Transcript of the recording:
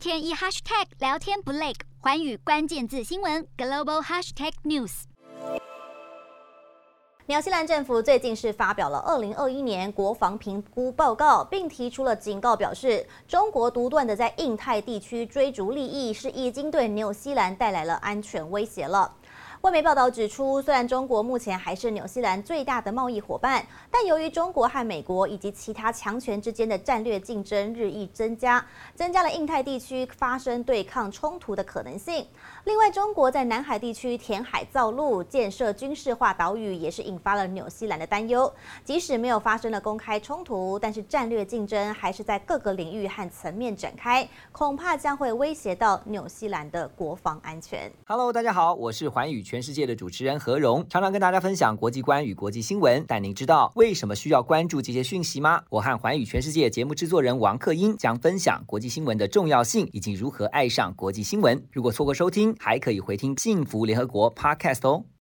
天一 hashtag 聊天不累，环宇关键字新闻 global hashtag news。纽西兰政府最近是发表了二零二一年国防评估报告，并提出了警告，表示中国独断的在印太地区追逐利益，是已经对纽西兰带来了安全威胁了。外媒报道指出，虽然中国目前还是纽西兰最大的贸易伙伴，但由于中国和美国以及其他强权之间的战略竞争日益增加，增加了印太地区发生对抗冲突的可能性。另外，中国在南海地区填海造陆、建设军事化岛屿，也是引发了纽西兰的担忧。即使没有发生了公开冲突，但是战略竞争还是在各个领域和层面展开，恐怕将会威胁到纽西兰的国防安全。Hello，大家好，我是环宇。全世界的主持人何荣，常常跟大家分享国际观与国际新闻。但您知道为什么需要关注这些讯息吗？我和寰宇全世界节目制作人王克英将分享国际新闻的重要性以及如何爱上国际新闻。如果错过收听，还可以回听《幸福联合国》Podcast 哦。